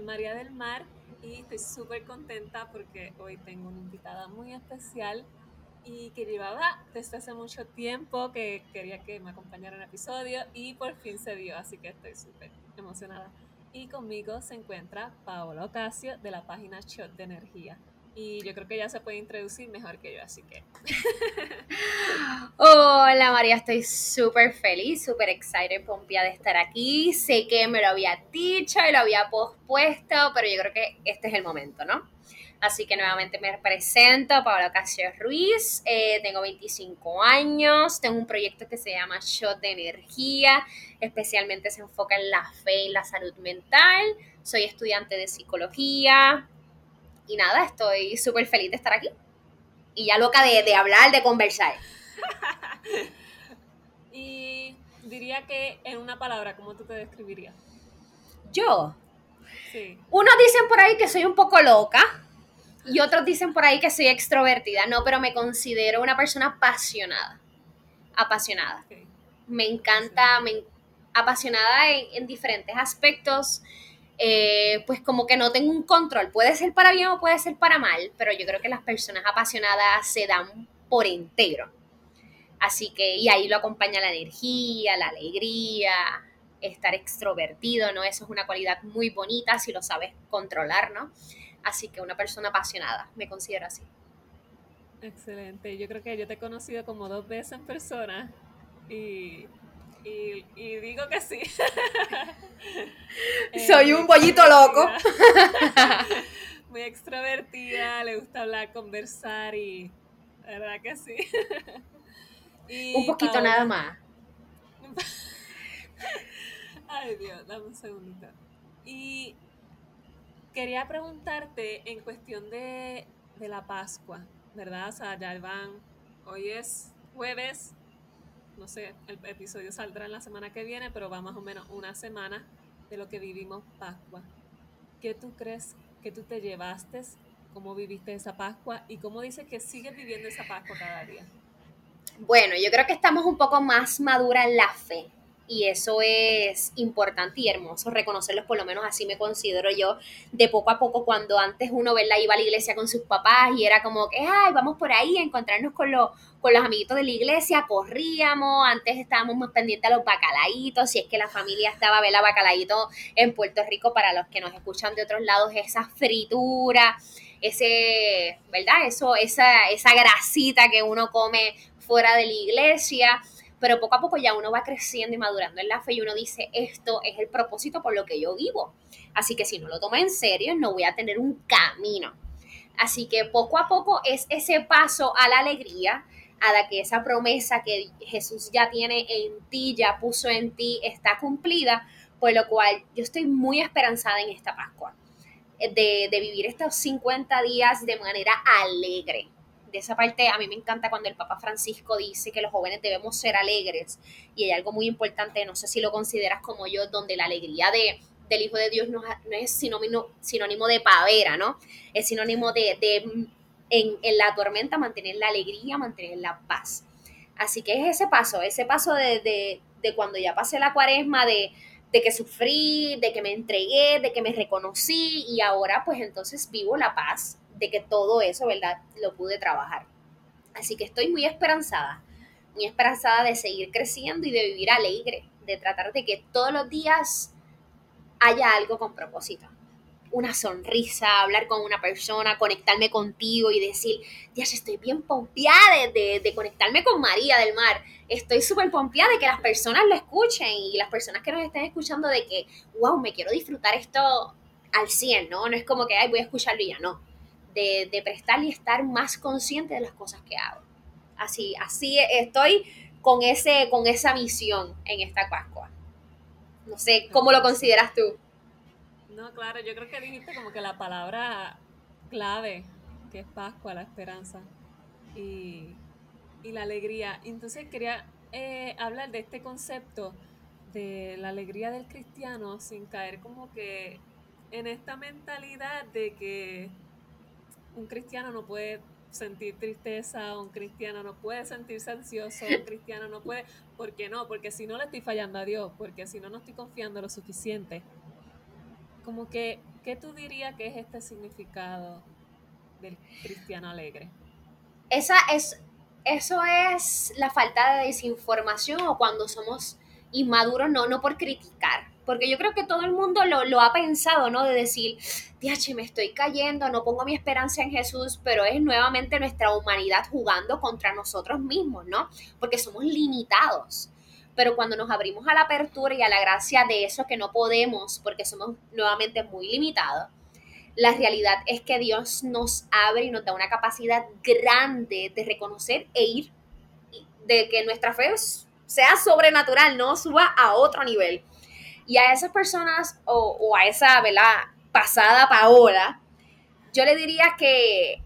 María del Mar y estoy súper contenta porque hoy tengo una invitada muy especial y que llevaba desde hace mucho tiempo que quería que me acompañara en el episodio y por fin se dio, así que estoy súper emocionada. Y conmigo se encuentra Paola Ocasio de la página Shot de Energía y yo creo que ella se puede introducir mejor que yo, así que. Hola María, estoy súper feliz, súper excited, pompia de estar aquí. Sé que me lo había dicho y lo había pospuesto, pero yo creo que este es el momento, ¿no? Así que nuevamente me presento, Paola Casio Ruiz, eh, tengo 25 años, tengo un proyecto que se llama Shot de Energía, especialmente se enfoca en la fe y la salud mental, soy estudiante de psicología, y nada, estoy súper feliz de estar aquí. Y ya loca de, hablar, de conversar. y diría que en una palabra, ¿cómo tú te describirías? Yo. Sí. Unos dicen por ahí que soy un poco loca y otros dicen por ahí que soy extrovertida. No, pero me considero una persona apasionada. Apasionada. Me encanta, me, apasionada en, en diferentes aspectos. Eh, pues como que no tengo un control. Puede ser para bien o puede ser para mal, pero yo creo que las personas apasionadas se dan por entero. Así que, y ahí lo acompaña la energía, la alegría, estar extrovertido, ¿no? Eso es una cualidad muy bonita si lo sabes controlar, ¿no? Así que una persona apasionada, me considero así. Excelente. Yo creo que yo te he conocido como dos veces en persona y y, digo que sí. Soy un bollito loco. Muy extrovertida, le gusta hablar, conversar y la verdad que sí. un poquito nada más. Ay Dios, dame un segundito. Y quería preguntarte en cuestión de, de la Pascua, ¿verdad? O sea, ya van, hoy es jueves, no sé, el episodio saldrá en la semana que viene, pero va más o menos una semana de lo que vivimos Pascua. ¿Qué tú crees que tú te llevaste? ¿Cómo viviste esa Pascua? ¿Y cómo dices que sigues viviendo esa Pascua cada día? Bueno, yo creo que estamos un poco más maduras en la fe y eso es importante y hermoso reconocerlos, por lo menos así me considero yo, de poco a poco cuando antes uno ¿verdad? iba a la iglesia con sus papás y era como que, ay, vamos por ahí a encontrarnos con, los con los amiguitos de la iglesia, corríamos, antes estábamos más pendientes a los bacalaitos, si es que la familia estaba, vela bacalaíto en Puerto Rico, para los que nos escuchan de otros lados, esa fritura, ese, ¿verdad? Eso, esa, esa grasita que uno come fuera de la iglesia pero poco a poco ya uno va creciendo y madurando en la fe y uno dice, esto es el propósito por lo que yo vivo. Así que si no lo tomo en serio, no voy a tener un camino. Así que poco a poco es ese paso a la alegría, a la que esa promesa que Jesús ya tiene en ti, ya puso en ti, está cumplida, por lo cual yo estoy muy esperanzada en esta Pascua, de, de vivir estos 50 días de manera alegre, de esa parte a mí me encanta cuando el Papa Francisco dice que los jóvenes debemos ser alegres y hay algo muy importante, no sé si lo consideras como yo, donde la alegría de, del Hijo de Dios no, es sinónimo, sinónimo de pavera, ¿no? Es sinónimo de, en, la tormenta mantener la alegría, mantener la paz. Así que es ese paso, ese paso de, de cuando ya pasé la cuaresma, de, de que sufrí, de que me entregué, de que me reconocí y ahora pues entonces vivo la paz de que todo eso, ¿verdad? Lo pude trabajar. Así que estoy muy esperanzada, muy esperanzada de seguir creciendo y de vivir alegre, de tratar de que todos los días haya algo con propósito. Una sonrisa, hablar con una persona, conectarme contigo y decir, ya estoy bien pompeada de, de, conectarme con María del Mar. Estoy súper pompeada de que las personas lo escuchen y las personas que nos estén escuchando de que, wow, me quiero disfrutar esto al 100, ¿no? No es como que, ay, voy a escucharlo y ya no de, prestar y estar más consciente de las cosas que hago. Así, así estoy con, ese, con esa misión en esta Pascua. No sé, ¿cómo lo consideras tú? No, claro, yo creo que dijiste como que la palabra clave, que es Pascua, la esperanza y, la alegría. Entonces quería eh, hablar de este concepto de la alegría del cristiano sin caer como que en esta mentalidad de que un cristiano no puede sentir tristeza, un cristiano no puede sentirse ansioso, un cristiano no puede, ¿por qué no? Porque si no le estoy fallando a Dios, porque si no no estoy confiando lo suficiente. como que, ¿qué tú dirías que es este significado del cristiano alegre? Esa es, eso es la falta de desinformación o cuando somos inmaduros, no, no por criticar, porque yo creo que todo el mundo lo, ha pensado, ¿no? De decir, diache, me estoy cayendo, no pongo mi esperanza en Jesús, pero es nuevamente nuestra humanidad jugando contra nosotros mismos, ¿no? Porque somos limitados. Pero cuando nos abrimos a la apertura y a la gracia de eso que no podemos, porque somos nuevamente muy limitados, la realidad es que Dios nos abre y nos da una capacidad grande de reconocer e ir, de que nuestra fe sea sobrenatural, no suba a otro nivel. Y a esas personas o, a esa, ¿verdad? Pasada Paola, yo le diría que,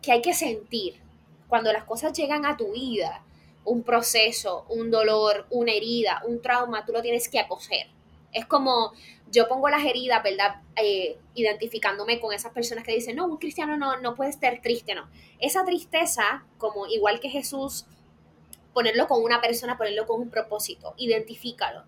que hay que sentir cuando las cosas llegan a tu vida, un proceso, un dolor, una herida, un trauma, tú lo tienes que acoger. Es como yo pongo las heridas, ¿verdad? Eh, identificándome con esas personas que dicen, no, un cristiano no, no puede estar triste, no. Esa tristeza, como igual que Jesús, ponerlo con una persona, ponerlo con un propósito, identifícalo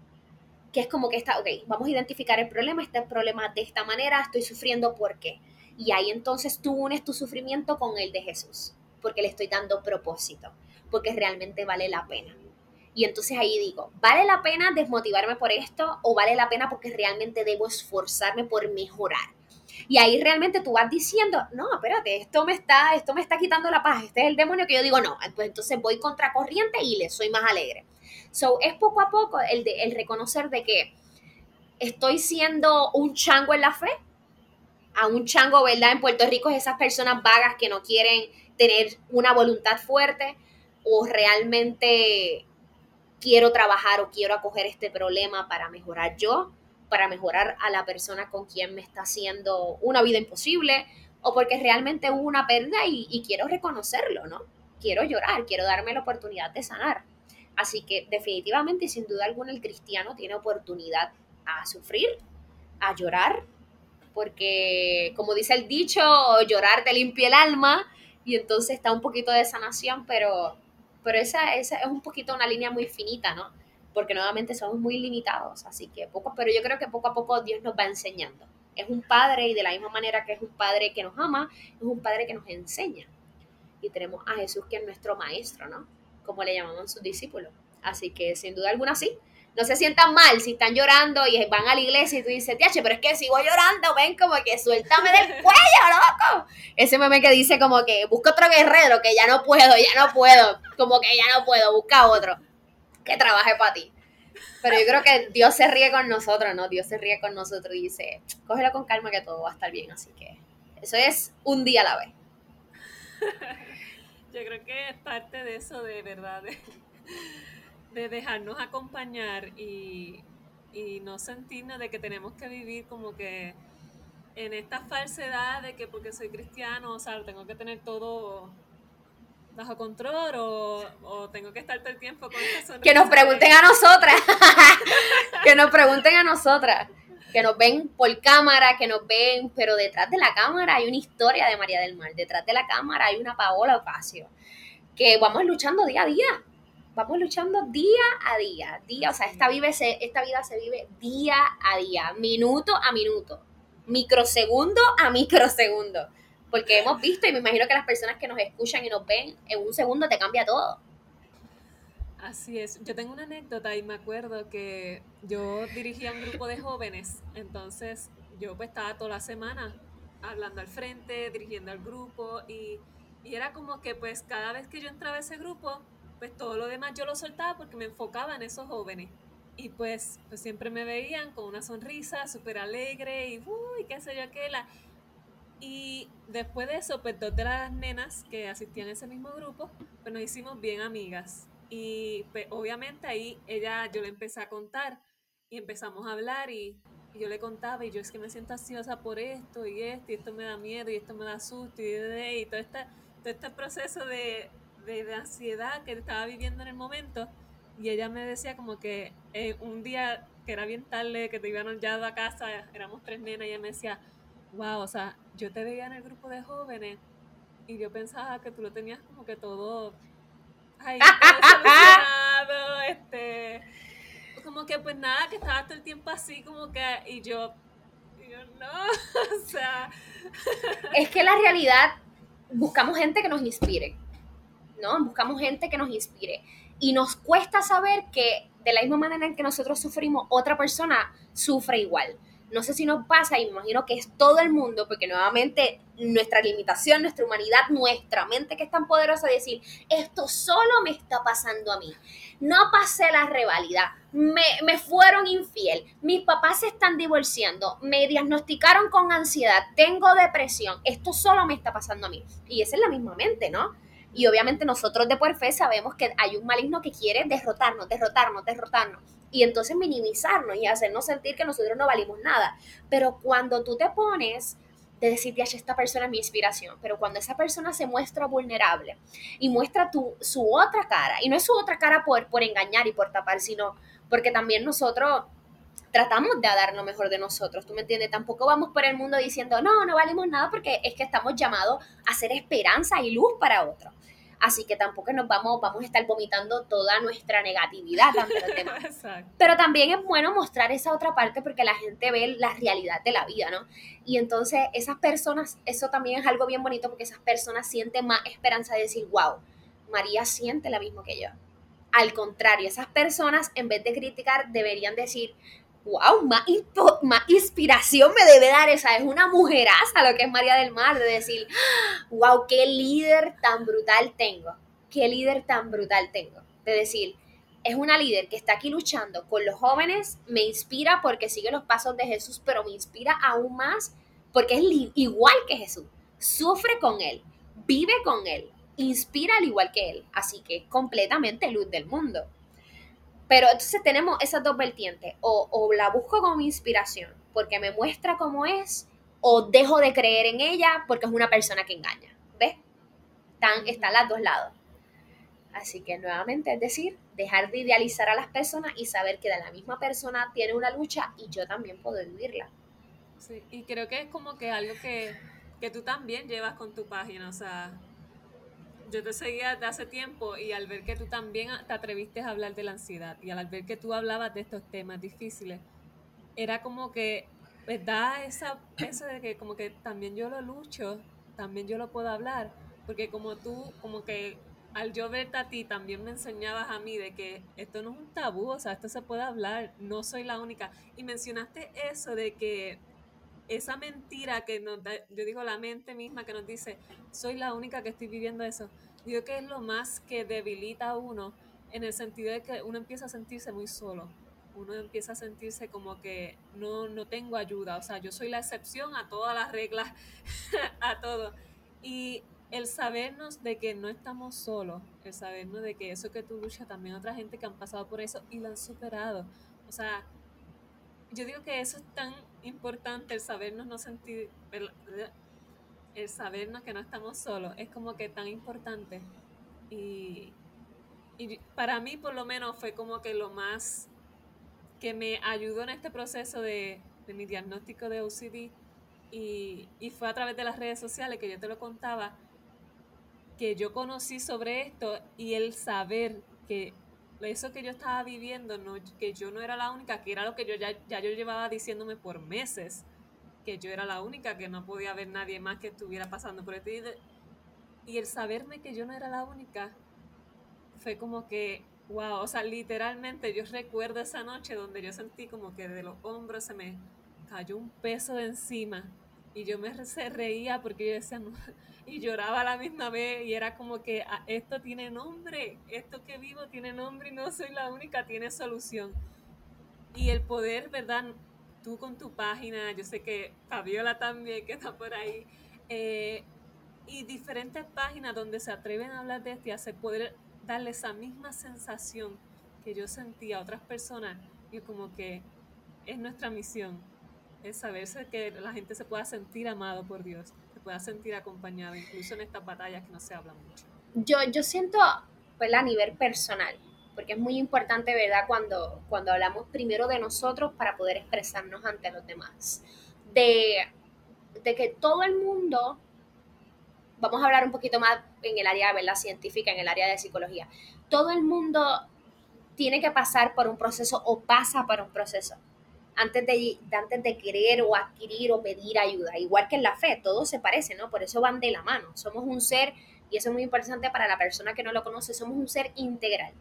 que es como que está, ok, vamos a identificar el problema, este problema de esta manera, estoy sufriendo, ¿por qué? Y ahí entonces tú unes tu sufrimiento con el de Jesús, porque le estoy dando propósito, porque realmente vale la pena. Y entonces ahí digo, ¿vale la pena desmotivarme por esto o vale la pena porque realmente debo esforzarme por mejorar? Y ahí realmente tú vas diciendo, no, espérate, esto me está, esto me está quitando la paz, este es el demonio que yo digo, no, pues entonces voy contracorriente y le soy más alegre. So, es poco a poco el, de, el reconocer de que estoy siendo un chango en la fe. A un chango, ¿verdad? En Puerto Rico es esas personas vagas que no quieren tener una voluntad fuerte o realmente quiero trabajar o quiero acoger este problema para mejorar yo, para mejorar a la persona con quien me está haciendo una vida imposible o porque realmente hubo una pérdida y, y quiero reconocerlo, ¿no? Quiero llorar, quiero darme la oportunidad de sanar. Así que definitivamente y sin duda alguna el cristiano tiene oportunidad a sufrir, a llorar, porque como dice el dicho, llorar te limpia el alma y entonces está un poquito de sanación, pero, pero esa, esa es un poquito una línea muy finita, ¿no? Porque nuevamente somos muy limitados, así que poco, pero yo creo que poco a poco Dios nos va enseñando. Es un padre y de la misma manera que es un padre que nos ama, es un padre que nos enseña. Y tenemos a Jesús que es nuestro maestro, ¿no? Como le llamaban sus discípulos. Así que sin duda alguna sí. No se sientan mal si están llorando y van a la iglesia y tú dices, tiache, pero es que sigo llorando, ven como que suéltame del cuello, loco. Ese meme que dice como que busca otro guerrero, que ya no puedo, ya no puedo, como que ya no puedo, busca otro que trabaje para ti. Pero yo creo que Dios se ríe con nosotros, ¿no? Dios se ríe con nosotros y dice, cógelo con calma que todo va a estar bien. Así que eso es un día a la vez. Yo creo que es parte de eso, de verdad, de, dejarnos acompañar y, no sentirnos de que tenemos que vivir como que en esta falsedad de que porque soy cristiano, o sea, tengo que tener todo bajo control o, tengo que estar todo el tiempo con esta Que nos pregunten a nosotras. que nos pregunten a nosotras que nos ven por cámara, que nos ven, pero detrás de la cámara hay una historia de María del Mar, detrás de la cámara hay una Paola Ocasio, que vamos luchando día a día, vamos luchando día a día, día, o sea, esta, vive esta vida se vive día a día, minuto a minuto, microsegundo a microsegundo, porque hemos visto y me imagino que las personas que nos escuchan y nos ven, en un segundo te cambia todo. Así es. Yo tengo una anécdota y me acuerdo que yo dirigía un grupo de jóvenes, entonces yo pues estaba toda la semana hablando al frente, dirigiendo al grupo y, era como que pues cada vez que yo entraba a ese grupo, pues todo lo demás yo lo soltaba porque me enfocaba en esos jóvenes. Y pues, pues siempre me veían con una sonrisa súper alegre y uy, qué sé yo, aquella. Y después de eso, pues dos de las nenas que asistían a ese mismo grupo, pues nos hicimos bien amigas. Y pues, obviamente ahí ella, yo le empecé a contar y empezamos a hablar y, yo le contaba y yo es que me siento ansiosa por esto y esto y esto me da miedo y esto me da susto y, y, todo, este, todo este proceso de, de, ansiedad que estaba viviendo en el momento. Y ella me decía como que eh, un día que era bien tarde, que te iban ya a casa, éramos tres nenas y ella me decía, wow, o sea, yo te veía en el grupo de jóvenes y yo pensaba que tú lo tenías como que todo ahí solucionado, este, como que pues nada, que estaba todo el tiempo así, como que, y yo, Y yo, no, o sea... Es que la realidad, buscamos gente que nos inspire, ¿no? Buscamos gente que nos inspire. Y nos cuesta saber que de la misma manera en que nosotros sufrimos, otra persona sufre igual. No sé si nos pasa, y me imagino que es todo el mundo, porque nuevamente nuestra limitación, nuestra humanidad, nuestra mente que es tan poderosa, de decir, esto solo me está pasando a mí. No pasé la rivalidad, me, me fueron infiel, mis papás se están divorciando, me diagnosticaron con ansiedad, tengo depresión, esto solo me está pasando a mí. Y esa es la misma mente, ¿no? Y obviamente nosotros de por fe sabemos que hay un maligno que quiere derrotarnos, derrotarnos, derrotarnos y entonces minimizarnos y hacernos sentir que nosotros no valimos nada. Pero cuando tú te pones de decir, ya, esta persona es mi inspiración, pero cuando esa persona se muestra vulnerable y muestra tu, su otra cara, y no es su otra cara por, por engañar y por tapar, sino porque también nosotros tratamos de dar lo mejor de nosotros, ¿tú me entiendes? Tampoco vamos por el mundo diciendo, no, no valimos nada porque es que estamos llamados a ser esperanza y luz para otros. Así que tampoco nos vamos, vamos a estar vomitando toda nuestra negatividad Pero también es bueno mostrar esa otra parte porque la gente ve la realidad de la vida, ¿no? Y entonces esas personas, eso también es algo bien bonito porque esas personas sienten más esperanza de decir, wow, María siente lo mismo que yo. Al contrario, esas personas en vez de criticar deberían decir, wow, más, inspiración me debe dar esa. Es una mujeraza lo que es María del Mar, de decir, wow, qué líder tan brutal tengo. Qué líder tan brutal tengo. De decir, es una líder que está aquí luchando con los jóvenes, me inspira porque sigue los pasos de Jesús, pero me inspira aún más porque es igual que Jesús. Sufre con él, vive con él, inspira al igual que él. Así que completamente luz del mundo. Pero entonces tenemos esas dos vertientes. O, la busco como inspiración porque me muestra cómo es, o dejo de creer en ella porque es una persona que engaña. ¿Ves? Están, están las dos lados. Así que nuevamente, es decir, dejar de idealizar a las personas y saber que de la misma persona tiene una lucha y yo también puedo vivirla. Sí, y creo que es como que algo que, que tú también llevas con tu página, o sea, yo te seguía de hace tiempo y al ver que tú también te atreviste a hablar de la ansiedad y al ver que tú hablabas de estos temas difíciles, era como que pues, da esa, eso de que como que también yo lo lucho, también yo lo puedo hablar, porque como tú, como que al yo verte a ti, también me enseñabas a mí de que esto no es un tabú, o sea, esto se puede hablar, no soy la única. Y mencionaste eso de que esa mentira que nos da, yo digo la mente misma que nos dice, soy la única que estoy viviendo eso, digo que es lo más que debilita a uno en el sentido de que uno empieza a sentirse muy solo, uno empieza a sentirse como que no, no tengo ayuda, o sea, yo soy la excepción a todas las reglas, a todo. Y el sabernos de que no estamos solos, el sabernos de que eso que tú luchas, también otra gente que han pasado por eso y lo han superado. O sea, yo digo que eso es tan importante, el sabernos no sentir, el, sabernos que no estamos solos, es como que tan importante. Y, para mí por lo menos fue como que lo más que me ayudó en este proceso de, mi diagnóstico de OCD y, y, fue a través de las redes sociales que yo te lo contaba, que yo conocí sobre esto y el saber que eso que yo estaba viviendo, no, que yo no era la única, que era lo que yo ya, ya yo llevaba diciéndome por meses, que yo era la única, que no podía haber nadie más que estuviera pasando por esto. Y el saberme que yo no era la única, fue como que, wow, o sea, literalmente yo recuerdo esa noche donde yo sentí como que de los hombros se me cayó un peso de encima y yo me reía porque yo decía, no, y lloraba a la misma vez y era como que ah, esto tiene nombre, esto que vivo tiene nombre y no soy la única, tiene solución. Y el poder, ¿verdad? Tú con tu página, yo sé que Fabiola también que está por ahí, eh, y diferentes páginas donde se atreven a hablar de esto y hacer poder darle esa misma sensación que yo sentía a otras personas y como que es nuestra misión, es saberse que la gente se pueda sentir amado por Dios pueda sentir acompañada, incluso en estas batallas que no se habla mucho. Yo, yo siento, pues, a nivel personal, porque es muy importante, ¿verdad?, cuando, cuando hablamos primero de nosotros para poder expresarnos ante los demás. De, de que todo el mundo, vamos a hablar un poquito más en el área ¿verdad? científica, en el área de psicología, todo el mundo tiene que pasar por un proceso o pasa por un proceso antes de, antes de querer o adquirir o pedir ayuda. Igual que en la fe, todo se parece, ¿no? Por eso van de la mano. Somos un ser, y eso es muy importante para la persona que no lo conoce, somos un ser integral.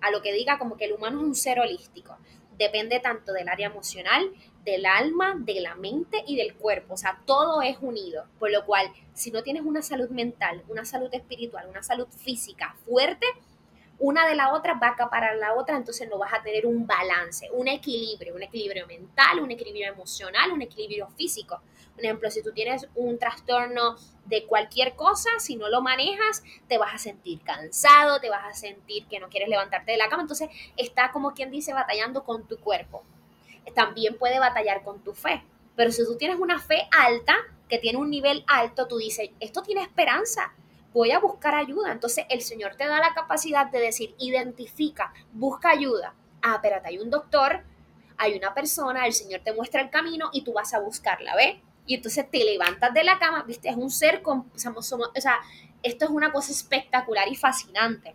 A lo que diga como que el humano es un ser holístico. Depende tanto del área emocional, del alma, de la mente y del cuerpo. O sea, todo es unido. Por lo cual, si no tienes una salud mental, una salud espiritual, una salud física fuerte, una de la otra va a acaparar la otra, entonces no vas a tener un balance, un equilibrio, un equilibrio mental, un equilibrio emocional, un equilibrio físico. Por ejemplo, si tú tienes un trastorno de cualquier cosa, si no lo manejas, te vas a sentir cansado, te vas a sentir que no quieres levantarte de la cama, entonces está como quien dice batallando con tu cuerpo. También puede batallar con tu fe, pero si tú tienes una fe alta, que tiene un nivel alto, tú dices, esto tiene esperanza, voy a buscar ayuda. Entonces el Señor te da la capacidad de decir, identifica, busca ayuda. Ah, espérate, hay un doctor, hay una persona, el Señor te muestra el camino y tú vas a buscarla, ¿ves? Y entonces te levantas de la cama, viste, es un ser, con, somos, o sea, esto es una cosa espectacular y fascinante.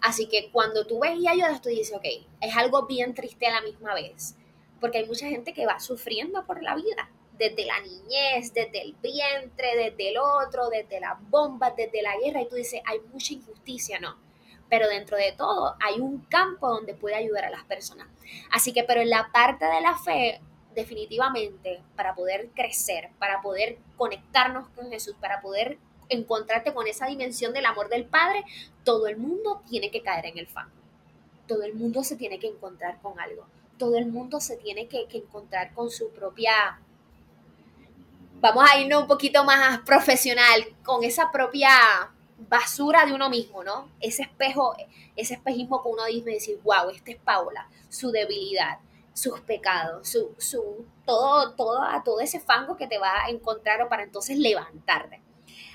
Así que cuando tú ves y ayudas, tú dices, ok, es algo bien triste a la misma vez, porque hay mucha gente que va sufriendo por la vida desde la niñez, desde el vientre, desde el otro, desde las bombas, desde la guerra, y tú dices, hay mucha injusticia, no. Pero dentro de todo hay un campo donde puede ayudar a las personas. Así que, pero en la parte de la fe, definitivamente, para poder crecer, para poder conectarnos con Jesús, para poder encontrarte con esa dimensión del amor del Padre, todo el mundo tiene que caer en el fango. Todo el mundo se tiene que encontrar con algo. Todo el mundo se tiene que, que encontrar con su propia vamos a irnos un poquito más profesional, con esa propia basura de uno mismo, ¿no? Ese espejo, ese espejismo con uno y decir, wow, este es Paula, su debilidad, sus pecados, su, su, todo, todo, todo ese fango que te va a encontrar o para entonces levantarte.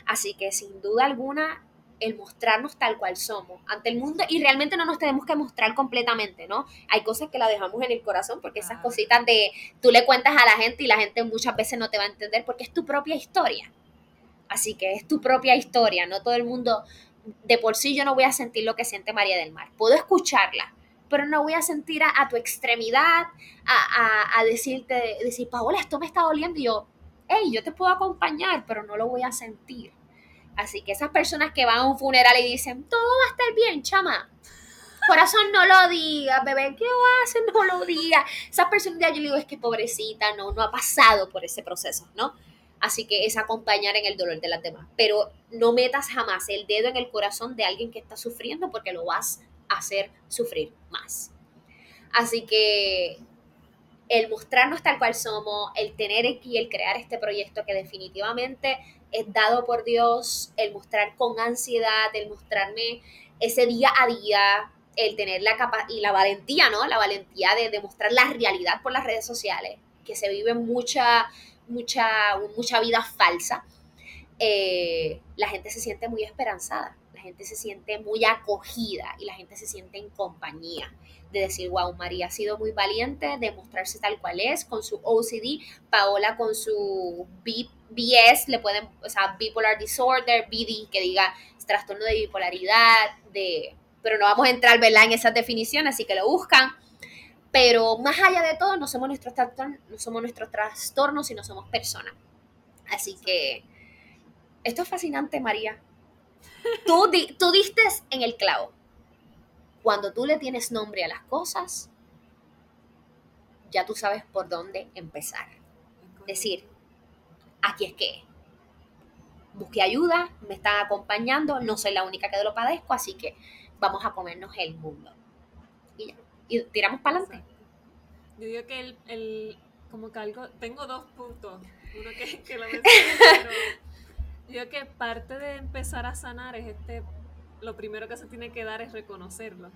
Así que sin duda alguna, el mostrarnos tal cual somos ante el mundo y realmente no nos tenemos que mostrar completamente, ¿no? Hay cosas que la dejamos en el corazón porque esas cositas de tú le cuentas a la gente y la gente muchas veces no te va a entender porque es tu propia historia. Así que es tu propia historia, no todo el mundo, de por sí yo no voy a sentir lo que siente María del Mar, puedo escucharla, pero no voy a sentir a, tu extremidad, a, a, decirte, decir, Paola, esto me está doliendo y yo, hey, yo te puedo acompañar, pero no lo voy a sentir Así que esas personas que van a un funeral y dicen, todo va a estar bien, chama. Corazón, no lo digas, bebé, ¿qué haces? No lo digas. Esas personas de allí digo, es que pobrecita, no, no ha pasado por ese proceso, ¿no? Así que es acompañar en el dolor de las demás. Pero no metas jamás el dedo en el corazón de alguien que está sufriendo porque lo vas a hacer sufrir más. Así que el mostrarnos tal cual somos, el tener aquí, el crear este proyecto que definitivamente es dado por Dios, el mostrar con ansiedad, el mostrarme ese día a día, el tener la capa y la valentía, ¿no? La valentía de demostrar la realidad por las redes sociales, que se vive mucha, mucha, mucha vida falsa. Eh, la gente se siente muy esperanzada, gente se siente muy acogida y la gente se siente en compañía de decir, wow, María ha sido muy valiente, de mostrarse tal cual es, con su OCD, Paola con su BS, le pueden, o sea, bipolar disorder, BD, que diga trastorno de bipolaridad, de, pero no vamos a entrar, ¿verdad?, en esas definiciones, así que lo buscan. Pero más allá de todo, no somos nuestros trastornos, no somos nuestros trastornos, sino somos personas. Así que esto es fascinante, María. Tú, tú diste en el clavo. Cuando tú le tienes nombre a las cosas, ya tú sabes por dónde empezar. Decir, aquí es que busqué ayuda, me están acompañando, no soy la única que lo padezco, así que vamos a comernos el mundo. Y ya, y tiramos para adelante. Yo digo que el, el, como que algo, tengo dos puntos, uno que, que lo mencioné, pero yo que parte de empezar a sanar es este lo primero que se tiene que dar es reconocerlo.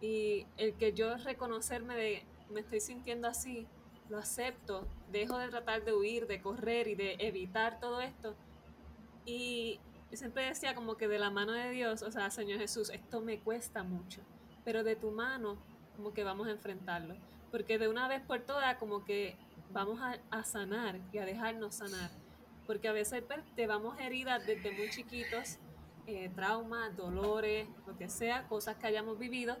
Y el que yo reconocerme de, me estoy sintiendo así, lo acepto, dejo de tratar de huir, de correr y de evitar todo esto. Y siempre decía como que de la mano de Dios, o sea, Señor Jesús, esto me cuesta mucho, pero de tu mano como que vamos a enfrentarlo. Porque de una vez por todas como que vamos a, a sanar y a dejarnos sanar. Porque a veces pues, te vamos heridas desde muy chiquitos eh, traumas, dolores, lo que sea, cosas que hayamos vivido,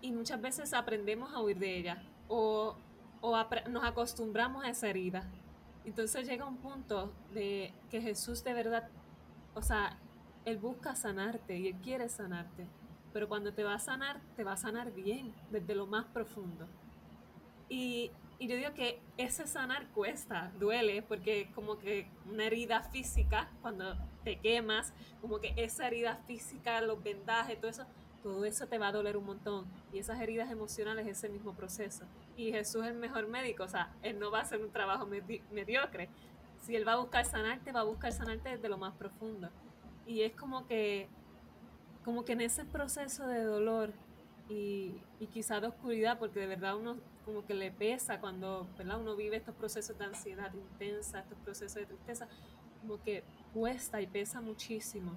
y muchas veces aprendemos a huir de ellas o o nos acostumbramos a esa herida. Entonces llega un punto de que Jesús de verdad, o sea, Él busca sanarte y Él quiere sanarte. Pero cuando te va a sanar, te va a sanar bien, desde lo más profundo. Y, y yo digo que ese sanar cuesta, duele, porque como que una herida física, cuando te quemas, como que esa herida física, los vendajes, todo eso, todo eso te va a doler un montón. Y esas heridas emocionales, ese mismo proceso. Y Jesús es el mejor médico, o sea, Él no va a hacer un trabajo mediocre. Si Él va a buscar sanarte, va a buscar sanarte desde lo más profundo. Y es como que, como que en ese proceso de dolor y, y quizá de oscuridad, porque de verdad uno como que le pesa cuando ¿verdad? uno vive estos procesos de ansiedad intensa, estos procesos de tristeza, como que cuesta y pesa muchísimo.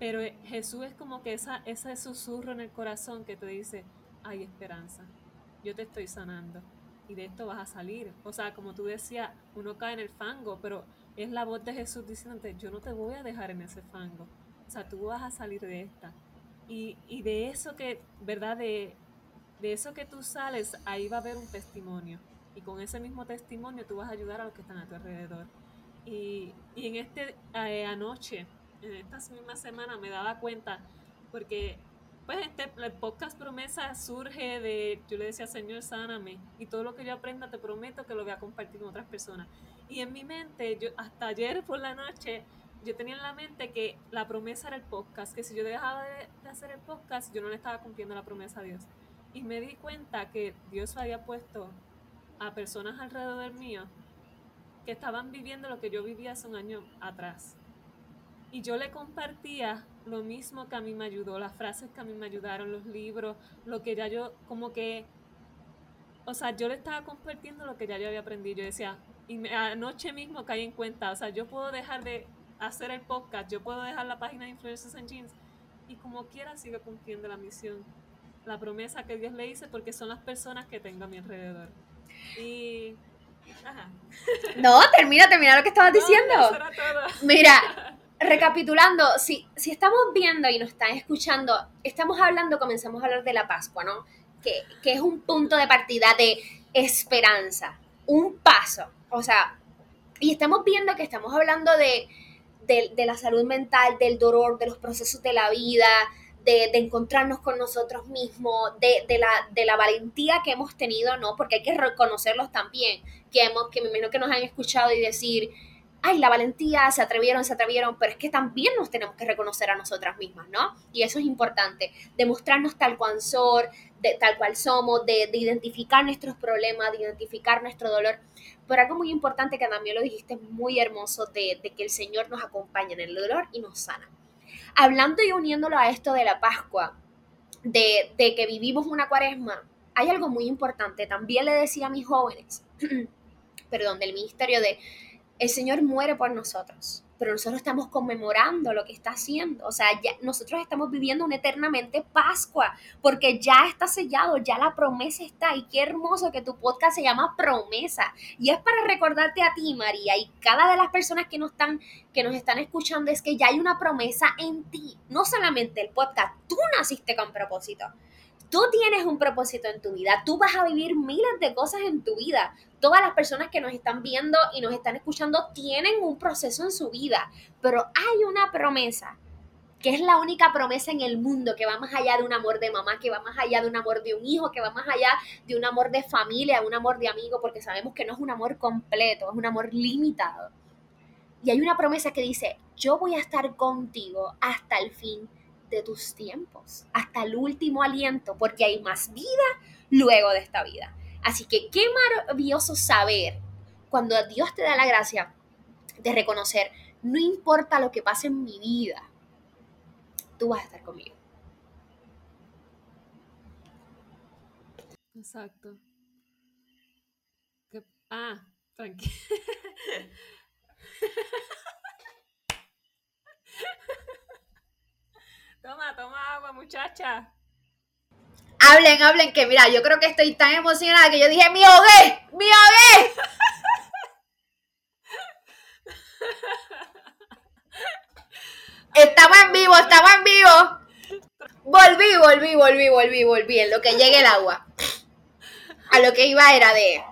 Pero eh, Jesús es como que esa, ese susurro en el corazón que te dice, hay esperanza, yo te estoy sanando y de esto vas a salir. O sea, como tú decías, uno cae en el fango, pero es la voz de Jesús diciéndote, yo no te voy a dejar en ese fango. O sea, tú vas a salir de esta. Y, y de eso que, ¿verdad? De, de eso que tú sales, ahí va a haber un testimonio. Y con ese mismo testimonio tú vas a ayudar a los que están a tu alrededor. Y, y en este eh, anoche, en esta misma semana me daba cuenta, porque pues este el podcast promesa surge de, yo le decía, Señor, sáname, y todo lo que yo aprenda te prometo que lo voy a compartir con otras personas. Y en mi mente, yo hasta ayer por la noche, yo tenía en la mente que la promesa era el podcast, que si yo dejaba de, de hacer el podcast, yo no le estaba cumpliendo la promesa a Dios. Y me di cuenta que Dios había puesto a personas alrededor mío que estaban viviendo lo que yo vivía hace un año atrás. Y yo le compartía lo mismo que a mí me ayudó, las frases que a mí me ayudaron, los libros, lo que ya yo, como que, o sea, yo le estaba compartiendo lo que ya yo había aprendido. Yo decía, y anoche mismo caí en cuenta, o sea, yo puedo dejar de hacer el podcast, yo puedo dejar la página de Influencers and Jeans, y como quiera sigo cumpliendo la misión, la promesa que Dios le hice, porque son las personas que tengo a mi alrededor. Y no, termina, termina lo que estabas diciendo. Mira, recapitulando, si, si estamos viendo y nos están escuchando, estamos hablando, comenzamos a hablar de la Pascua, ¿no? Que, que es un punto de partida de esperanza, un paso. O sea, y estamos viendo que estamos hablando de, de, de la salud mental, del dolor, de los procesos de la vida, de, encontrarnos con nosotros mismos, de, de, la, de la valentía que hemos tenido, ¿no? Porque hay que reconocerlos también, que, hemos, que me imagino que nos han escuchado y decir, ay, la valentía, se atrevieron, se atrevieron, pero es que también nos tenemos que reconocer a nosotras mismas, ¿no? Y eso es importante, demostrarnos tal cual, de, tal cual somos, de, de, identificar nuestros problemas, de identificar nuestro dolor. Pero algo muy importante que también lo dijiste muy hermoso, de, de que el Señor nos acompaña en el dolor y nos sana. Hablando y uniéndolo a esto de la Pascua, de, de que vivimos una cuaresma, hay algo muy importante. También le decía a mis jóvenes, perdón, del ministerio de, el Señor muere por nosotros pero nosotros estamos conmemorando lo que está haciendo. O sea, nosotros estamos viviendo una eternamente Pascua, porque ya está sellado, ya la promesa está. Y qué hermoso que tu podcast se llama Promesa. Y es para recordarte a ti, María, y cada de las personas que nos están, que nos están escuchando, es que ya hay una promesa en ti. No solamente el podcast, tú naciste con propósito. Tú tienes un propósito en tu vida, tú vas a vivir miles de cosas en tu vida. Todas las personas que nos están viendo y nos están escuchando tienen un proceso en su vida, pero hay una promesa que es la única promesa en el mundo que va más allá de un amor de mamá, que va más allá de un amor de un hijo, que va más allá de un amor de familia, un amor de amigo, porque sabemos que no es un amor completo, es un amor limitado. Y hay una promesa que dice, yo voy a estar contigo hasta el fin de tus tiempos, hasta el último aliento, porque hay más vida luego de esta vida. Así que qué maravilloso saber cuando Dios te da la gracia de reconocer, no importa lo que pase en mi vida, tú vas a estar conmigo. Exacto. Ah, tranquilo. Muchacha. Hablen, hablen, que mira, yo creo que estoy tan emocionada que yo dije, ¡mi hogué! ¡Mi hogué! estamos en vivo, estamos en vivo. Volví, volví, volví, volví, volví, en lo que llegue el agua. A lo que iba era de,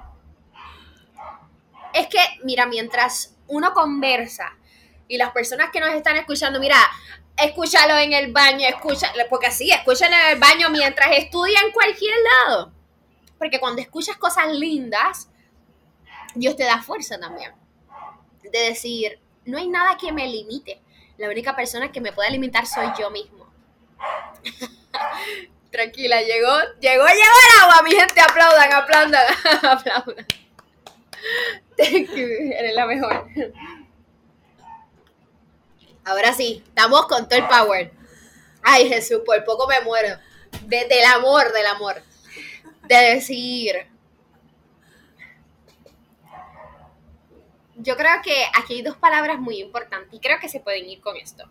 es que, mira, mientras uno conversa y las personas que nos están escuchando, mira, escúchalo en el baño, escúchalo, porque sí, escúchalo en el baño mientras estudia en cualquier lado. Porque cuando escuchas cosas lindas, Dios te da fuerza también. De decir, no hay nada que me limite. La única persona que me pueda limitar soy yo mismo. Tranquila, llegó, llegó, llegó el agua, mi gente, aplaudan, aplaudan, aplaudan. Thank you, eres la mejor. Ahora sí, estamos con todo el power. Ay, Jesús, por poco me muero. del amor, del amor. De decir. Yo creo que aquí hay dos palabras muy importantes y creo que se pueden ir con esto.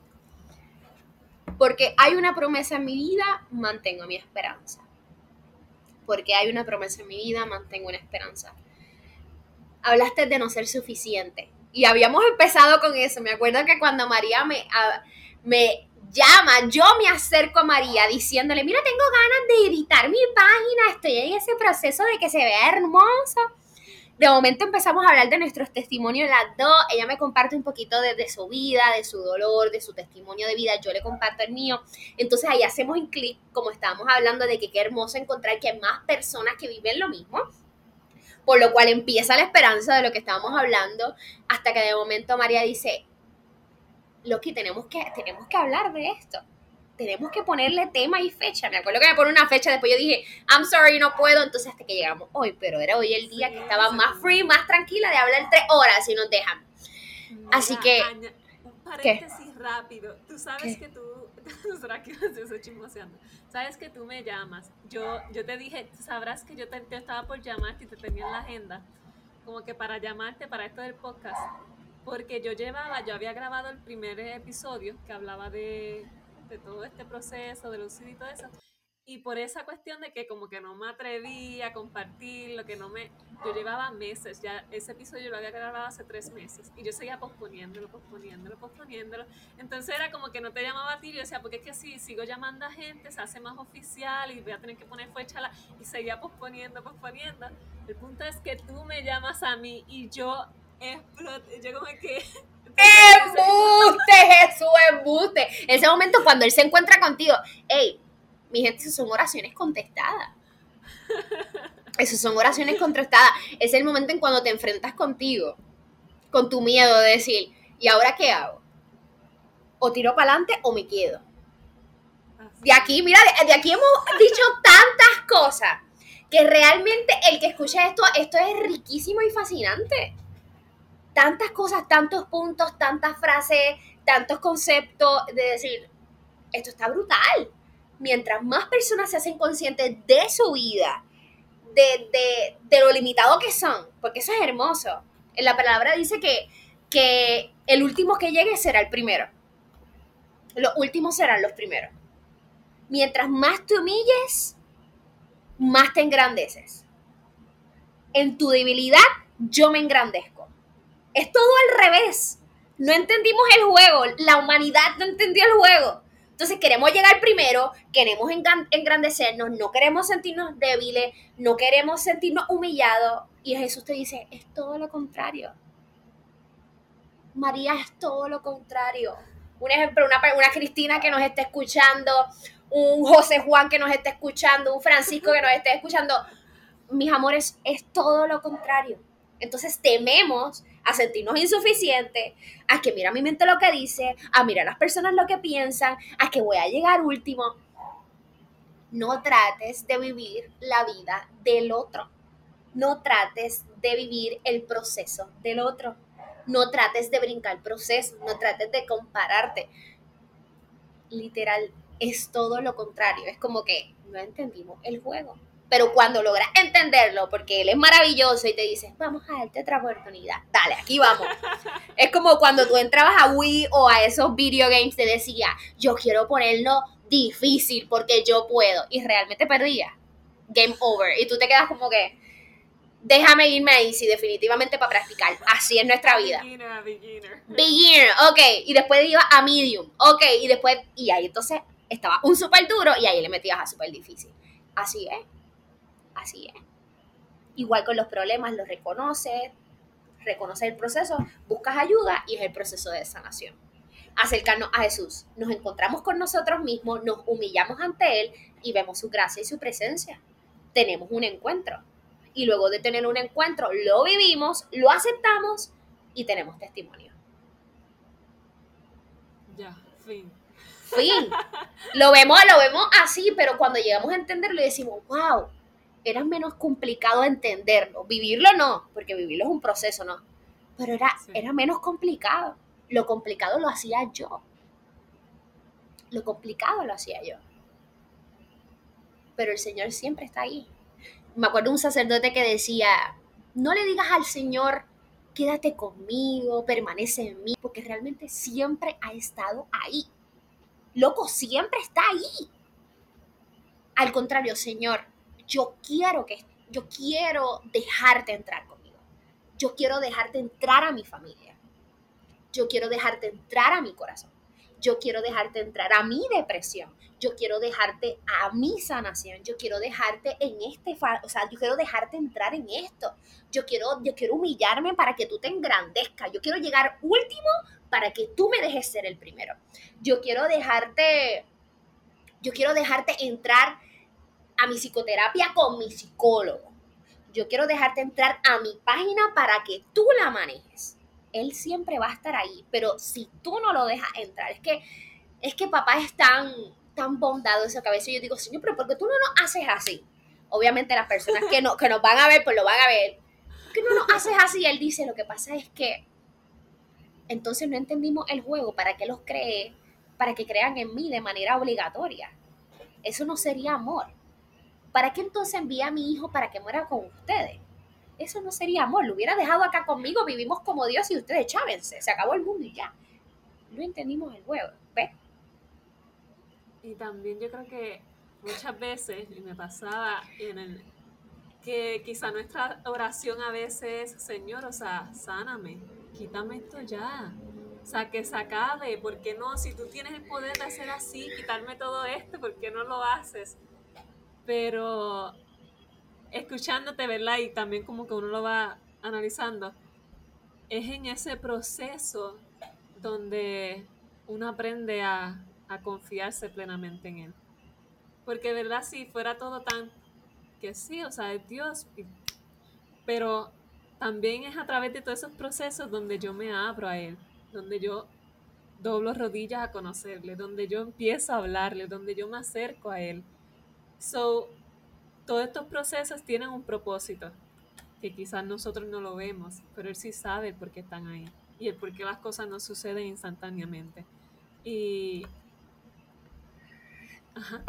Porque hay una promesa en mi vida, mantengo mi esperanza. Porque hay una promesa en mi vida, mantengo una esperanza. Hablaste de no ser suficiente y habíamos empezado con eso. Me acuerdo que cuando María me, me llama, yo me acerco a María diciéndole, mira, tengo ganas de editar mi página, estoy en ese proceso de que se vea hermoso. De momento empezamos a hablar de nuestros testimonios las dos, ella me comparte un poquito de, de, su vida, de su dolor, de su testimonio de vida, yo le comparto el mío. Entonces ahí hacemos un clic, como estábamos hablando de que qué hermoso encontrar que hay más personas que viven lo mismo por lo cual empieza la esperanza de lo que estábamos hablando, hasta que de momento María dice, Loki, tenemos que, tenemos que hablar de esto. Tenemos que ponerle tema y fecha. Me acuerdo que me pone una fecha, después yo dije, I'm sorry, no puedo. Entonces hasta que llegamos hoy, pero era hoy el día que estaba más free, más tranquila de hablar tres horas y nos dejan. Así que... un paréntesis rápido. Tú sabes que tú Sabes que tú me llamas. Yo, yo te dije, sabrás que yo, te, estaba por llamarte y te tenía en la agenda, como que para llamarte para esto del podcast. Porque yo llevaba, yo había grabado el primer episodio que hablaba de, de todo este proceso, de los y todo eso. Y por esa cuestión de que como que no me atreví a compartir, lo que no me... Yo llevaba meses, ya ese episodio lo había grabado hace tres meses y yo seguía posponiéndolo, posponiéndolo, posponiéndolo. Entonces era como que no te llamaba a ti, yo decía, porque es que si sigo llamando a gente, se hace más oficial y voy a tener que poner fecha la... Y seguía posponiendo, posponiendo. El punto es que tú me llamas a mí y yo exploté, yo como que... ¡Embuste, Jesús, embuste! Ese momento cuando él se encuentra contigo, ¡Ey! Mi gente, son oraciones contestadas. Esas son oraciones contestadas. Es el momento en cuando te enfrentas contigo, con tu miedo de decir, ¿y ahora qué hago? O tiro para adelante o me quedo. De aquí, mira, de, aquí hemos dicho tantas cosas que realmente el que escucha esto, esto es riquísimo y fascinante. Tantas cosas, tantos puntos, tantas frases, tantos conceptos de decir, esto está brutal mientras más personas se hacen conscientes de su vida, de, lo limitado que son, porque eso es hermoso. En la palabra dice que, que el último que llegue será el primero. Los últimos serán los primeros. Mientras más te humilles, más te engrandeces. En tu debilidad, yo me engrandezco. Es todo al revés. No entendimos el juego. La humanidad no entendió el juego. Entonces queremos llegar primero, queremos engrandecernos, no queremos sentirnos débiles, no queremos sentirnos humillados. Y Jesús te dice, es todo lo contrario. María es todo lo contrario. Un ejemplo, una, una Cristina que nos está escuchando, un José Juan que nos está escuchando, un Francisco que nos está escuchando. Mis amores, es todo lo contrario. Entonces tememos a sentirnos insuficientes, a que mira mi mente lo que dice, a mirar a las personas lo que piensan, a que voy a llegar último. No trates de vivir la vida del otro. No trates de vivir el proceso del otro. No trates de brincar el proceso, no trates de compararte. Literal, es todo lo contrario. Es como que no entendimos el juego. Pero cuando logras entenderlo, porque él es maravilloso y te dice, vamos a darte otra oportunidad, dale, aquí vamos. es como cuando tú entrabas a Wii o a esos video games, te decía, yo quiero ponerlo difícil porque yo puedo. Y realmente perdía. Game over. Y tú te quedas como que, déjame irme ahí, sí, definitivamente para practicar. Así es nuestra vida. Beginner, beginner. Beginner, ok. Y después iba a medium, ok. Y después, y ahí entonces estaba un súper duro y ahí le metías a súper difícil. Así es. Así es. Igual con los problemas, los reconoces, reconoces el proceso, buscas ayuda y es el proceso de sanación. Acercarnos a Jesús, nos encontramos con nosotros mismos, nos humillamos ante Él y vemos su gracia y su presencia. Tenemos un encuentro. Y luego de tener un encuentro, lo vivimos, lo aceptamos y tenemos testimonio. Ya, fin. Fin. Lo vemos, lo vemos así, pero cuando llegamos a entenderlo decimos, wow, era menos complicado entenderlo. Vivirlo no, porque vivirlo es un proceso, ¿no? Pero era, era menos complicado. Lo complicado lo hacía yo. Lo complicado lo hacía yo. Pero el Señor siempre está ahí. Me acuerdo un sacerdote que decía, no le digas al Señor, quédate conmigo, permanece en mí, porque realmente siempre ha estado ahí. Loco, siempre está ahí. Al contrario, Señor, yo quiero que yo quiero dejarte entrar conmigo. Yo quiero dejarte entrar a mi familia. Yo quiero dejarte entrar a mi corazón. Yo quiero dejarte entrar a mi depresión. Yo quiero dejarte a mi sanación. Yo quiero dejarte en este, o sea, yo quiero dejarte entrar en esto. Yo quiero, yo quiero humillarme para que tú te engrandezcas. Yo quiero llegar último para que tú me dejes ser el primero. Yo quiero dejarte, yo quiero dejarte entrar a mi psicoterapia con mi psicólogo. Yo quiero dejarte entrar a mi página para que tú la manejes. Él siempre va a estar ahí, pero si tú no lo dejas entrar, es que, es que papá es tan, tan bondadoso que a veces yo digo, Señor, pero ¿por qué tú no nos haces así? Obviamente las personas que, no, que nos van a ver, pues lo van a ver. ¿Por qué no nos haces así? Él dice, lo que pasa es que entonces no entendimos el juego, ¿para qué los cree? Para que crean en mí de manera obligatoria. Eso no sería amor. ¿Para qué entonces envía a mi hijo para que muera con ustedes? Eso no sería amor. Lo hubiera dejado acá conmigo, vivimos como Dios y ustedes chávense. Se acabó el mundo y ya. No entendimos el juego. ¿Ves? Y también yo creo que muchas veces, y me pasaba en el, que quizá nuestra oración a veces, Señor, o sea, sáname, quítame esto ya. O sea, que se acabe, ¿por qué no? Si tú tienes el poder de hacer así, quitarme todo esto, ¿por qué no lo haces? Pero escuchándote, ¿verdad? Y también como que uno lo va analizando, es en ese proceso donde uno aprende a, confiarse plenamente en Él. Porque, ¿verdad? Si fuera todo tan que sí, o sea, es Dios, pero también es a través de todos esos procesos donde yo me abro a Él, donde yo doblo rodillas a conocerle, donde yo empiezo a hablarle, donde yo me acerco a Él So, todos estos procesos tienen un propósito, que quizás nosotros no lo vemos, pero él sí sabe por qué están ahí y el por qué las cosas no suceden instantáneamente. Y... Ajá.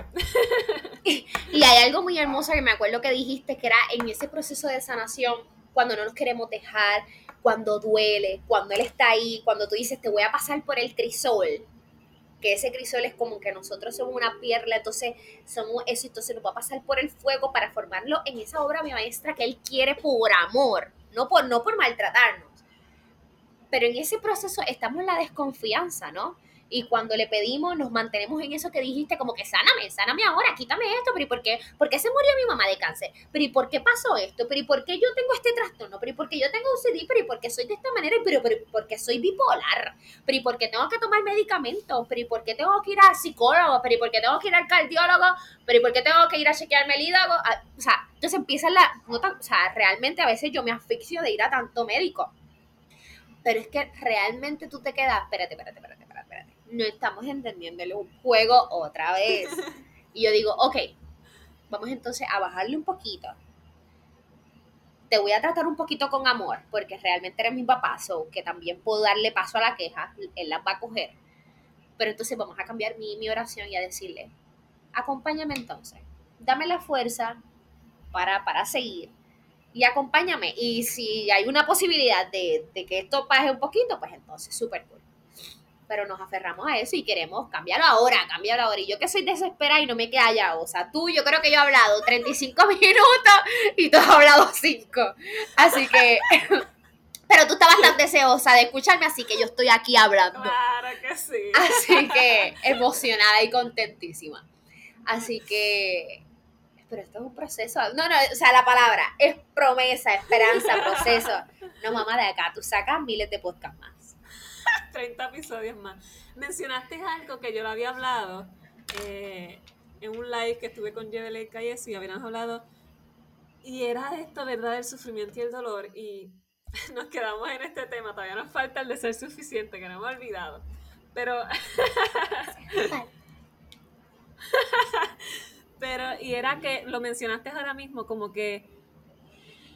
y hay algo muy hermoso que me acuerdo que dijiste, que era en ese proceso de sanación, cuando no nos queremos dejar, cuando duele, cuando él está ahí, cuando tú dices, te voy a pasar por el crisol, que ese crisol es como que nosotros somos una perla, entonces somos eso, entonces nos va a pasar por el fuego para formarlo en esa obra maestra que él quiere por amor, no por, no por maltratarnos. Pero en ese proceso estamos en la desconfianza, ¿no? Y cuando le pedimos, nos mantenemos en eso que dijiste, como que sáname, sáname ahora, quítame esto, pero ¿y por qué? ¿Por qué se murió mi mamá de cáncer? ¿Pero y por qué pasó esto? ¿Pero y por qué yo tengo este trastorno? ¿Pero y por qué yo tengo un ¿Pero y por qué soy de esta manera? ¿Pero, pero por qué soy bipolar? ¿Pero y por qué tengo que tomar medicamentos? ¿Pero y por qué tengo que ir al psicólogo? ¿Pero y por qué tengo que ir al cardiólogo? ¿Pero y por qué tengo que ir a chequearme el hígado? Ah, o sea, entonces empieza la... o sea, realmente a veces yo me asfixio de ir a tanto médico. Pero es que realmente tú te quedas, espérate, espérate, espérate no estamos entendiéndole un juego otra vez. Y yo digo, ok, vamos entonces a bajarle un poquito. Te voy a tratar un poquito con amor, porque realmente eres mi papá, so que también puedo darle paso a la queja, él la va a coger. Pero entonces vamos a cambiar mi, mi oración y a decirle, acompáñame entonces, dame la fuerza para, para seguir y acompáñame. Y si hay una posibilidad de, de que esto pase un poquito, pues entonces súper cool pero nos aferramos a eso y queremos cambiarlo ahora, cambiarlo ahora. Y yo que soy desesperada y no me queda ya, o sea, tú, yo creo que yo he hablado 35 minutos y tú has hablado 5. Así que, pero tú estás bastante deseosa de escucharme, así que yo estoy aquí hablando. Claro que sí. Así que emocionada y contentísima. Así que, pero esto es un proceso. No, no, o sea, la palabra es promesa, esperanza, proceso. No, mamá, de acá tú sacas miles de podcasts más. 30 episodios más. Mencionaste algo que yo lo había hablado eh, en un live que estuve con Jebele eso y habíamos hablado. Y era esto, ¿verdad? Del sufrimiento y el dolor. Y nos quedamos en este tema. Todavía nos falta el de ser suficiente, que no hemos olvidado. Pero. Pero, y era que lo mencionaste ahora mismo, como que.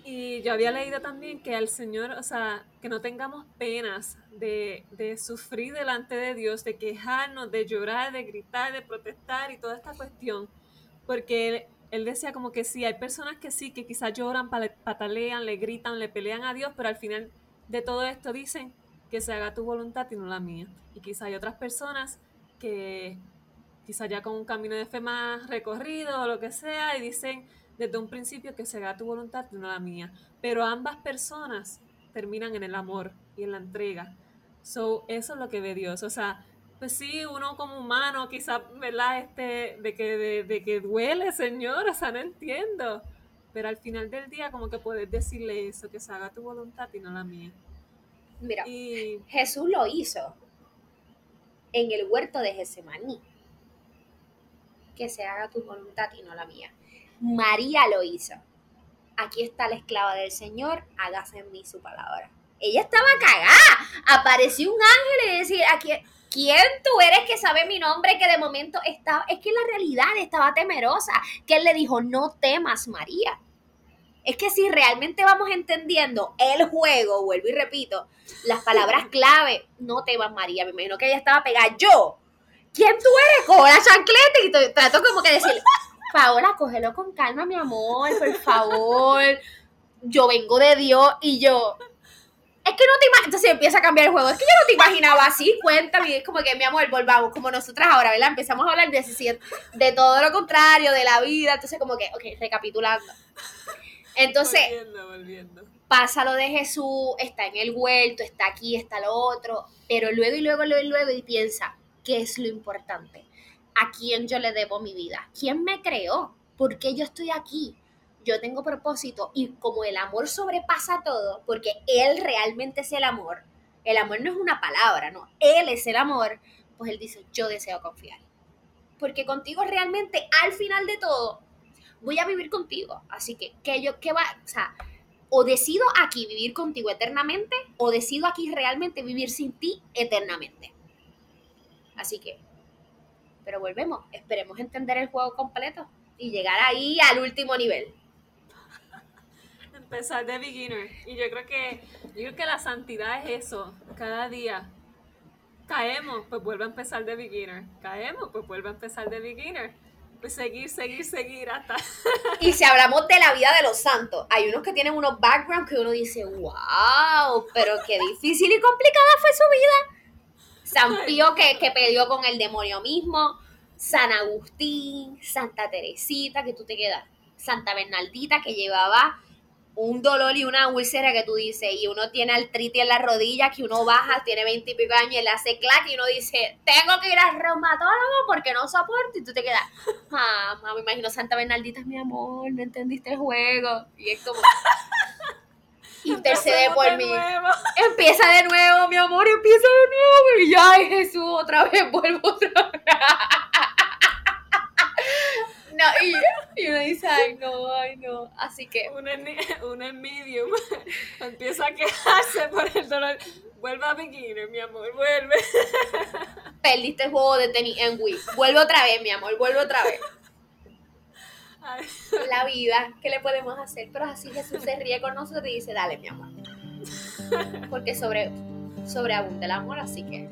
Y yo había leído también que al Señor, o sea, que no tengamos penas de, de sufrir delante de Dios, de quejarnos, de llorar, de gritar, de protestar y toda esta cuestión. Porque él, él decía como que sí, hay personas que sí, que quizás lloran, patalean, le gritan, le pelean a Dios, pero al final de todo esto dicen que se haga tu voluntad y no la mía. Y quizás hay otras personas que quizá ya con un camino de fe más recorrido o lo que sea, y dicen desde un principio que se haga tu voluntad y no la mía. Pero ambas personas terminan en el amor y en la entrega. So, eso es lo que ve Dios. O sea, pues sí, uno como humano, quizás, ¿verdad? Este, de que, de, que duele, Señor, o sea, no entiendo. Pero al final del día, como que puedes decirle eso, que se haga tu voluntad y no la mía. Mira, Jesús lo hizo en el huerto de Getsemaní que se haga tu voluntad y no la mía. María lo hizo. Aquí está la esclava del Señor, hágase en mí su palabra. Ella estaba cagada. Apareció un ángel y decía, ¿quién tú eres que sabe mi nombre? Que de momento estaba, es que la realidad estaba temerosa. Que él le dijo, no temas, María. Es que si realmente vamos entendiendo el juego, vuelvo y repito, las palabras clave, no temas, María. Me imagino que ella estaba pegada. Yo, ¿quién tú eres? Cojo la chancleta y trato como que decir, Paola, cógelo con calma, mi amor, por favor. Yo vengo de Dios y yo. Es que no te imaginas. Entonces empieza a cambiar el juego. Es que yo no te imaginaba así. Cuéntame. Es como que, mi amor, volvamos. Como nosotras ahora, ¿verdad? Empezamos a hablar de, de todo lo contrario, de la vida. Entonces, como que, ok, recapitulando. Entonces, volviendo, volviendo. pasa lo de Jesús, está en el huerto, está aquí, está lo otro. Pero luego y luego, luego y luego, y piensa, ¿Qué es lo importante? ¿A quién yo le debo mi vida? ¿Quién me creó? ¿Por qué yo estoy aquí? Yo tengo propósito y como el amor sobrepasa todo, porque Él realmente es el amor, el amor no es una palabra, no, Él es el amor, pues Él dice, yo deseo confiar. Porque contigo realmente, al final de todo, voy a vivir contigo. Así que, que yo, ¿qué va? O sea, o decido aquí vivir contigo eternamente, o decido aquí realmente vivir sin ti eternamente. Así que, pero volvemos, esperemos entender el juego completo y llegar ahí al último nivel. Empezar de beginner. Y yo creo que, yo creo que la santidad es eso, cada día. Caemos, pues vuelve a empezar de beginner. Caemos, pues vuelve a empezar de beginner. Pues seguir, seguir, seguir hasta. Y si hablamos de la vida de los santos, hay unos que tienen unos backgrounds que uno dice, wow, pero qué difícil y complicada fue su vida San Pío que, que peleó con el demonio mismo, San Agustín, Santa Teresita, que tú te quedas, Santa Bernaldita que llevaba un dolor y una úlcera que tú dices, y uno tiene artritis en la rodilla, que uno baja, tiene veinte y pico años, y le hace clac, y uno dice, tengo que ir al reumatólogo porque no soporto, y tú te quedas, mamá, me imagino Santa Bernaldita es mi amor, no entendiste el juego, y es como, intercede por mí. Empieza de nuevo, mi amor, empieza de nuevo. Y ay, Jesús, otra vez, vuelvo otra vez. No, y, uno dice, ay, no, ay, no. Así que. Una, una medium empieza a quejarse por el dolor. Vuelve a beginner, mi amor, vuelve. Perdiste el juego de tenis en Wii. Vuelve otra vez, mi amor, vuelve otra vez la vida, ¿qué le podemos hacer? Pero así Jesús se ríe con nosotros y dice, dale mi amor. Porque sobre, sobreabunda el amor, así que